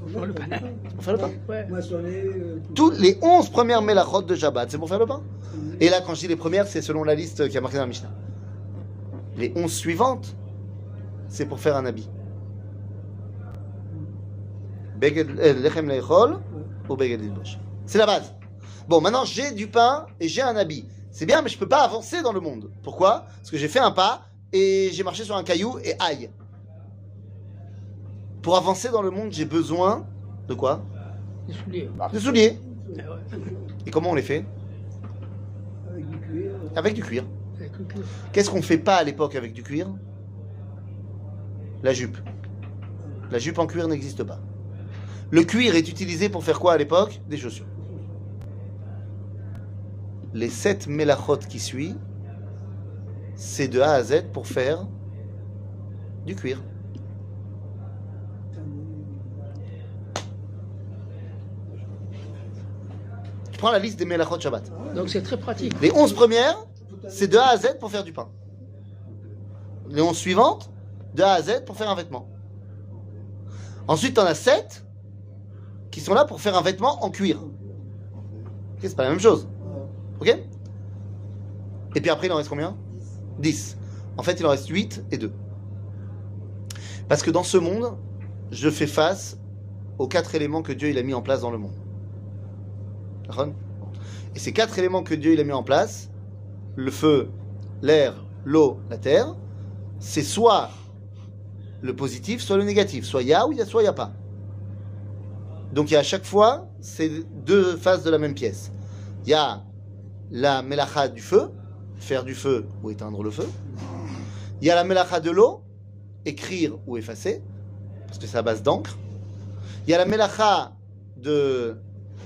faire le pain. Pour faire le pain. Ouais. Euh, Toutes les onze premières melachot de Shabbat, c'est pour faire le pain. Et là, quand je dis les premières, c'est selon la liste qui a marqué dans la Mishnah. Les onze suivantes, c'est pour faire un habit. Euh, Lechem leechol ou beged lilbosh. C'est la base. Bon, maintenant j'ai du pain et j'ai un habit. C'est bien, mais je peux pas avancer dans le monde. Pourquoi? Parce que j'ai fait un pas et j'ai marché sur un caillou et aïe. Pour avancer dans le monde, j'ai besoin de quoi? Les souliers. De souliers. Ah Et comment on les fait? Avec du cuir. Avec du cuir. Qu'est-ce qu'on fait pas à l'époque avec du cuir? La jupe. La jupe en cuir n'existe pas. Le cuir est utilisé pour faire quoi à l'époque? Des chaussures. Les sept mélachot qui suivent, c'est de A à Z pour faire du cuir. Tu prends la liste des mélachot Shabbat. Donc c'est très pratique. Les 11 premières, c'est de A à Z pour faire du pain. Les 11 suivantes, de A à Z pour faire un vêtement. Ensuite, t'en as 7 qui sont là pour faire un vêtement en cuir. Ok, c'est pas la même chose. Ok Et puis après, il en reste combien? 10. En fait, il en reste 8 et 2. Parce que dans ce monde, je fais face aux quatre éléments que Dieu a mis en place dans le monde. Et ces quatre éléments que Dieu a mis en place, le feu, l'air, l'eau, la terre, c'est soit le positif, soit le négatif. Soit il y a ou il y a, soit il n'y a pas. Donc il y a à chaque fois, c'est deux faces de la même pièce. Il y a la melacha du feu, faire du feu ou éteindre le feu. Il y a la melacha de l'eau, écrire ou effacer, parce que c'est à base d'encre. Il y a la melacha de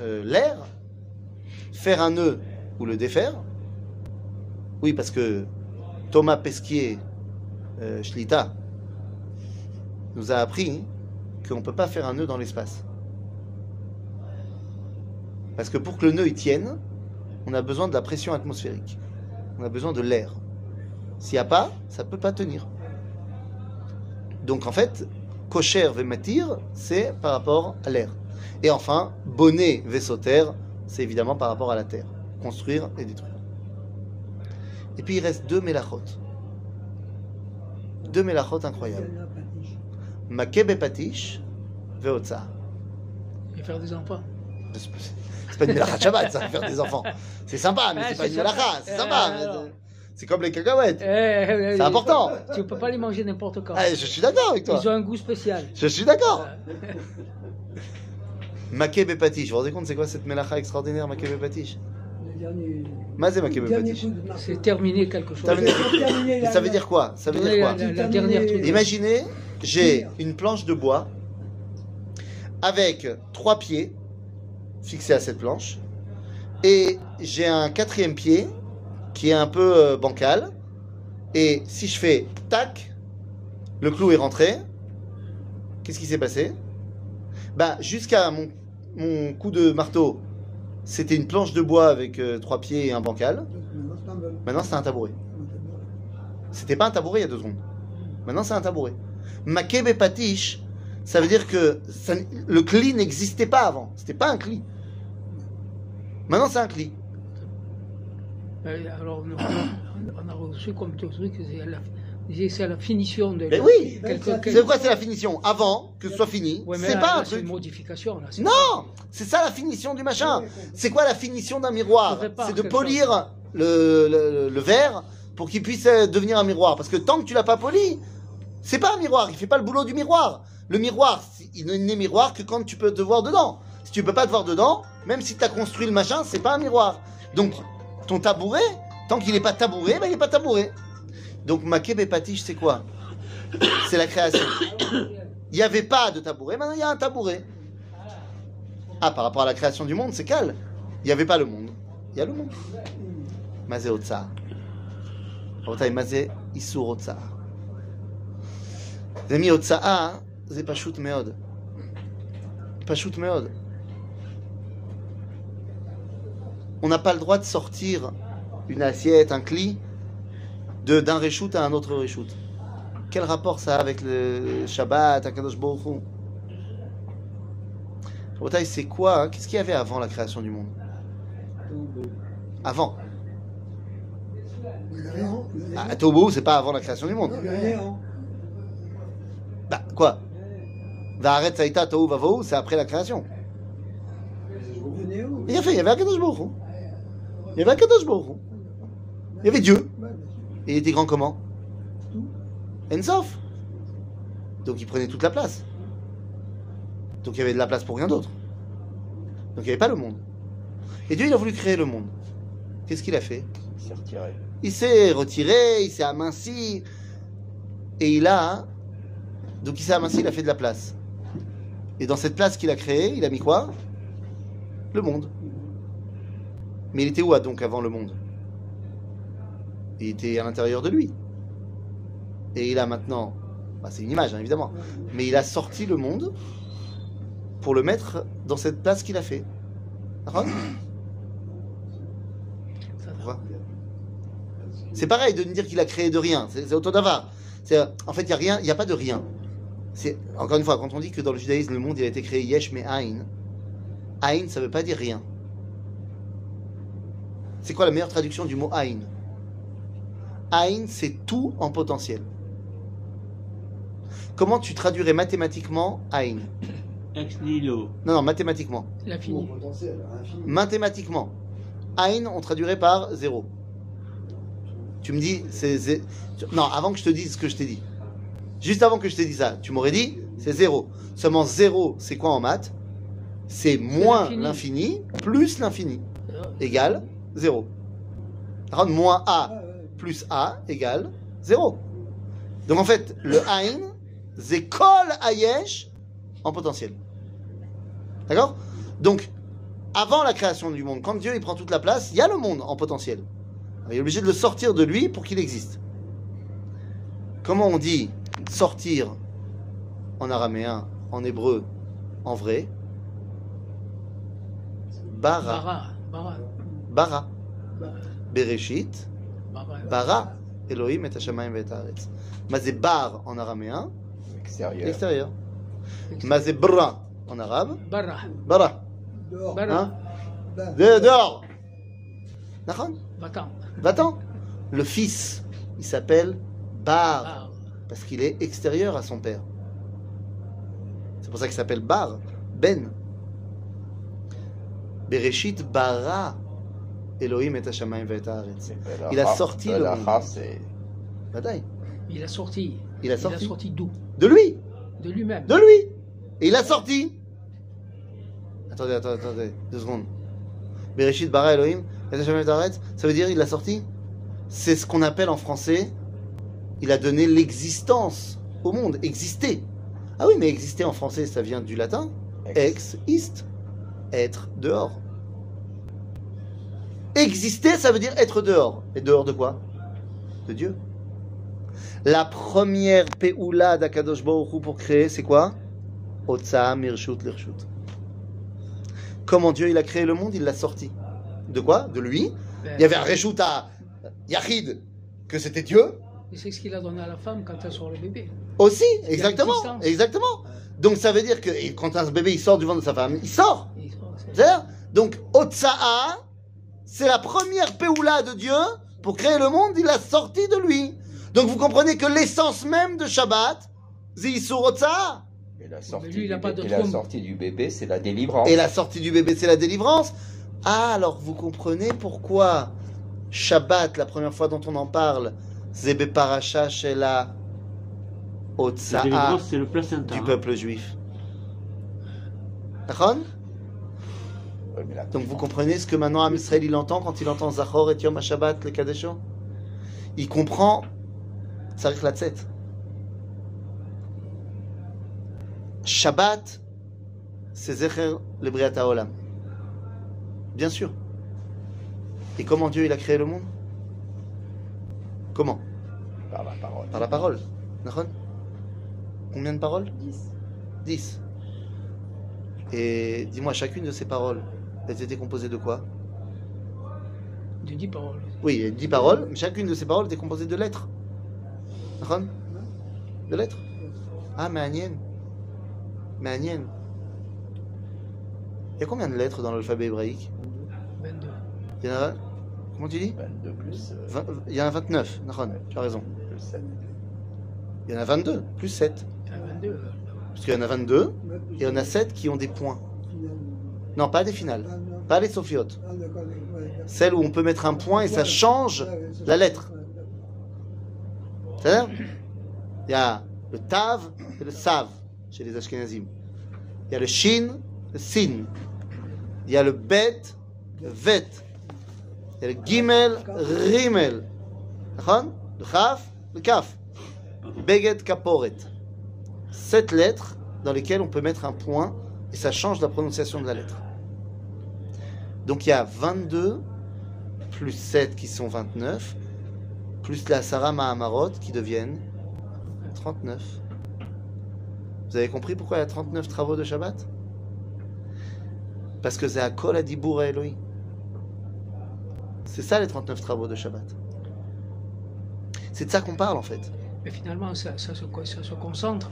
euh, l'air, faire un nœud ou le défaire. Oui, parce que Thomas Pesquier, euh, Shlita, nous a appris qu'on ne peut pas faire un nœud dans l'espace. Parce que pour que le nœud il tienne, on a besoin de la pression atmosphérique. On a besoin de l'air. S'il n'y a pas, ça ne peut pas tenir. Donc en fait, kosher vematir, c'est par rapport à l'air. Et enfin, bonnet vesoter, c'est évidemment par rapport à la terre. Construire et détruire. Et puis il reste deux mélachot. Deux mélachot incroyables. Makebe patish veotza. Et faire des enfants. C'est pas- une mélacha Shabbat, ça, faire des enfants. C'est sympa, mais Ah, c'est pas une sympa. mélacha, c'est Euh, sympa. mais alors. c'est- comme les cacahuètes. c'est important. Tu peux pas les manger n'importe quand. Ah, je suis d'accord avec toi. Ils ont un goût spécial. Je suis d'accord. Euh, Makebe patish. Vous vous rendez compte, c'est quoi cette mélacha extraordinaire, Makebe patish Le dernier. Mazé marteau. C'est terminer quelque chose. Terminé. Ça veut dire quoi Ça veut dire quoi. Imaginez, j'ai une planche de bois avec trois pieds fixés à cette planche et j'ai un quatrième pied qui est un peu euh, bancal et si je fais tac, le clou est rentré. Qu'est-ce qui s'est passé? Ben jusqu'à mon, mon coup de marteau, c'était une planche de bois avec euh, trois pieds et un bancal. Maintenant, c'est un tabouret. C'était pas un tabouret il y a deux secondes. Maintenant, c'est un tabouret. Makebe patish, ça veut dire que le cli n'existait pas avant. C'était pas un cli. Maintenant, c'est un cli. Euh, Alors, on a, reçu comme tout truc, c'est la, c'est à la finition de. Mais oui C'est quoi, c'est la finition? Avant que ce soit fini, Ouais, c'est pas un C'est truc. une modification. Là, Non C'est ça la finition du machin. C'est quoi la finition d'un miroir? C'est de polir le, le- le verre pour qu'il puisse euh, devenir un miroir. Parce que tant que tu l'as pas poli, c'est pas un miroir. Il fait pas le boulot du miroir. Le miroir, il n'est miroir que quand tu peux te voir dedans. Si tu peux pas te voir dedans, même si tu as construit le machin, c'est pas un miroir. Donc, ton tabouret, tant qu'il n'est pas tabouret, ben, il n'est pas tabouret. Donc, Makeb et c'est quoi? C'est la création. Il n'y avait pas de tabouret, maintenant il y a un tabouret. Ah, par rapport à la création du monde, c'est calme. Il n'y avait pas le monde. Il y a le monde. Mazé Otsar. Mazé Issour Otsar. Zemi Otsar, hein, Pachout Meod. Pachout Meod. On n'a pas le droit de sortir une assiette, un cli, de- d'un reshoot à un autre reshoot. Quel rapport ça a avec le Shabbat, Akadosh Baruch Hu? C'est quoi hein? Qu'est-ce qu'il y avait avant la création du monde? Avant. Ah, Tohu, c'est pas avant la création du monde. Bah, quoi? Vaharet Saïta Tohu Vavohu, c'est après la création. Il y avait, il y avait Akadosh Baruch. Il y avait Akadosh Baruch. Il y avait Dieu. Et il était grand comment? Ensof. Donc il prenait toute la place. Donc il y avait de la place pour rien d'autre. Donc il n'y avait pas le monde. Et Dieu, il a voulu créer le monde. Qu'est-ce qu'il a fait? Il s'est retiré. Il s'est retiré, il s'est aminci. Et il a. Donc il s'est aminci, il a fait de la place. Et dans cette place qu'il a créée, il a mis quoi? Le monde. Mais il était où donc avant le monde? Il était à l'intérieur de lui. Et il a maintenant. bah, c'est une image, hein, évidemment. Mais il a sorti le monde pour le mettre dans cette place qu'il a fait. C'est pareil de me dire qu'il a créé de rien. C'est. C'est En fait, il n'y a rien, il n'y a pas de rien. C'est Encore une fois, quand on dit que dans le judaïsme, le monde il a été créé yesh mais aïn, aïn, ça ne veut pas dire rien. C'est quoi la meilleure traduction du mot aïn? Aïn, c'est tout en potentiel. Comment tu traduirais mathématiquement aïn? Ex nihilo. Non, non, mathématiquement. Il a Au fini. potentiel, infini. Mathématiquement. Aïn, on traduirait par zéro. Tu me dis, c'est. Non, avant que je te dise ce que je t'ai dit. Juste avant que je t'ai dit ça, tu m'aurais dit, c'est zéro. Seulement zéro, c'est quoi en maths? C'est moins l'infini. l'infini plus l'infini. Euh, Égale zéro. Alors, moins A plus A égale 0. Donc en fait, le Ain, c'est kol Ayesh en potentiel. D'accord? Donc, avant la création du monde, quand Dieu il prend toute la place, il y a le monde en potentiel. Alors, il est obligé de le sortir de lui pour qu'il existe. Comment on dit sortir en araméen, en hébreu, en vrai? Bara. Bara. Bara Bara. Bereshit, Bah, bah, bara Elohim et Hashamayim et Haaretz. מה זה bar en araméen Extérieur. Extérieur. מה זה bra en arabe Barra. bara. Dehors. Barra. Hein Ben, De- Dehors. Nachon Va-t'en. Va-t'en. Le fils, il s'appelle bar. Ah, parce qu'il est extérieur à son père. C'est pour ça qu'il s'appelle Bar, Ben. Bereshit bara Elohim et Hashamayim et Haaretz. Il a sorti le la monde. il a sorti. Il a Il a sorti d'où de lui, De lui-même. de lui. Et il a sorti. Attendez, attendez, attendez, deux secondes. Bereshit bara Elohim et Hashamayim et Haaretz, ça veut dire il a sorti C'est ce qu'on appelle en français, il a donné l'existence au monde, exister. Ah oui, mais exister en français, ça vient du latin. Ex, ist, être dehors. Exister, ça veut dire être dehors. Et dehors de quoi? De Dieu. La première peoula d'Akadosh Baruch pour créer, c'est quoi? Otsa mirshut lirshut. Comment Dieu il a créé le monde, il l'a sorti. De quoi? De lui? Il y avait un reshut à Yachid, que c'était Dieu. et C'est ce qu'il a donné à la femme quand elle sort le bébé. Aussi, exactement, exactement. Donc ça veut dire que quand un bébé il sort du ventre de sa femme, il sort. Il sort, Donc Otsa'a, c'est la première péoula de Dieu pour créer le monde, il l'a sorti de lui. Donc vous comprenez que l'essence même de Shabbat, Otsa'a. Et la sortie, lui, il a du, pas bé- de et la sortie du bébé, c'est la délivrance. Et la sortie du bébé, c'est la délivrance. Ah, alors vous comprenez pourquoi Shabbat, la première fois dont on en parle, Zebe Paracha chez la La Otsa'a délivrance, c'est le placenta. du hein. peuple juif. D'accord? Donc vous comprenez ce que maintenant Am Israël il entend quand il entend Zachor et Yom HaShabbat, le Kadesho? Il comprend Sarich Latzet. Shabbat, c'est Zecher le Briat Haolam. Bien sûr. Et comment Dieu il a créé le monde? Comment? Par la parole. Par la parole. Combien de paroles? 10. 10. Et dis-moi, chacune de ces paroles, elles étaient composées de quoi De dix paroles. Oui, il y a 10 paroles, mais chacune de ces paroles était composée de lettres. De lettres Ah. Mais Agnès. Il y a combien de lettres dans l'alphabet hébraïque 22. Il y en a. Comment tu dis 22 plus, euh, Il y en a 29. D'accord, tu as raison. plus 7. Il y en a 22, plus 7. Il y en a 22. euh, Parce qu'il y en a 22, et il y en a 7 qui ont des points. Non, pas des finales. Pas les sophiotes. Celles où on peut mettre un point et ça change la lettre. C'est-à-dire, il y a le tav et le sav chez les Ashkenazim. Il y a le shin, le sin. Il y a le bet, le vet. Il y a le gimel, rimel. Le chaf, le kaf. Beged kaporet. Sept lettres dans lesquelles on peut mettre un point et ça change la prononciation de la lettre. Donc il y a 22 plus 7 qui sont 29 plus la Sarah Mahamarot qui deviennent 39. Vous avez compris pourquoi il y a 39 travaux de Shabbat? Parce que c'est à Kol Adibur Elohim. C'est ça les 39 travaux de Shabbat. C'est de ça qu'on parle en fait. Mais finalement, ça, ça se, ça se concentre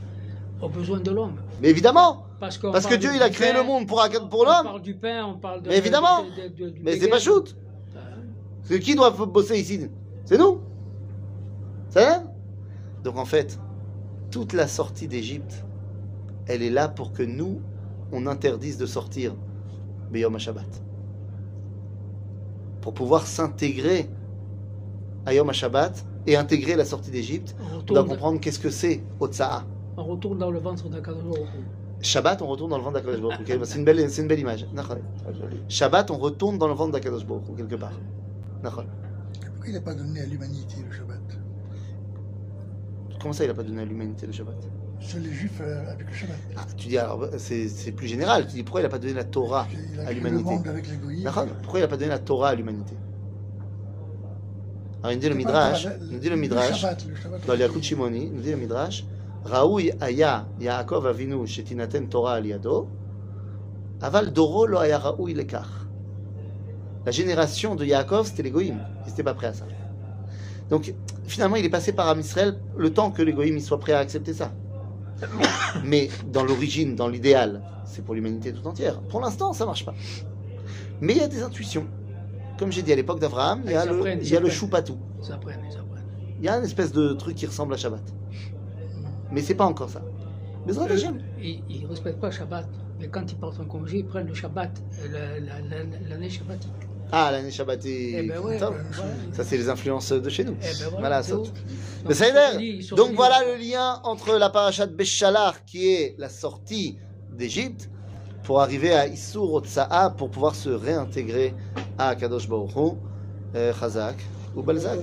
aux besoins de l'homme. Mais évidemment Parce, que Dieu il a créé pain, le monde pour, pour On l'homme parle du pain, on parle de. Mais évidemment. de- de- de- du Mais c'est pas shoot Parce que qui doit bosser ici? C'est nous vrai Donc en fait, toute la sortie d'Égypte, elle est là pour que nous, on interdise de sortir Beyom Shabbat. Pour pouvoir s'intégrer à Yom HaShabbat et intégrer la sortie d'Égypte, On on doit comprendre qu'est-ce que c'est Otsa'a. on retourne dans le ventre Hu. Shabbat, on retourne dans le ventre d'Akadosh Baruch C'est une, belle- c'est une belle image. Joli. Shabbat, on retourne dans le ventre d'Akadosh Baruch Hu, quelque part. Pourquoi il n'a pas donné à l'humanité le Shabbat? Comment ça, il n'a pas donné à l'humanité le Shabbat? Seuls les Juifs euh, avec le Shabbat. Ah, Tu dis alors, c'est c'est plus général. Tu dis pourquoi il n'a pas donné la Torah à l'humanité? les Pourquoi il n'a pas donné la Torah à l'humanité? Alors il nous dit le Midrash, le- il nous dit le Midrash, Shabbat, le Shabbat, dans l'Yakut Shimoni, il nous dit le Midrash, Aya Yaakov Avinu shetinaten Torah al yado, aval doro lo aya raoui lekach. La génération de Yaakov, c'était les Goïm. Ils n'étaient pas prêts à ça. Donc, finalement, il est passé par Am Israël le temps que les Goïm ils soient prêts à accepter ça. Mais dans l'origine, dans l'idéal, c'est pour l'humanité tout entière. Pour l'instant, ça marche pas. Mais il y a des intuitions. Comme j'ai dit à l'époque d'Abraham, il y a le, il y a le choupatou. Il y a une espèce de truc qui ressemble à Shabbat. Mais c'est pas encore ça. Eux, Hashem. ils ne respectent pas Shabbat, mais quand ils partent en congé, ils prennent le Shabbat, euh, la- la- la- l'année shabbatique. Ah, l'année Shabbatique. Eh ben ouais, voilà. Ça, c'est les influences de chez nous. Eh ben voilà, Voilà, ça. Mais ça ils ils sont Donc voilà le lien entre la parachat Béchalar, qui est la sortie d'Égypte, pour arriver à Issour Otsa'a, pour pouvoir se réintégrer à Kadosh Baruch Hu, euh, Chazak ou Balzac.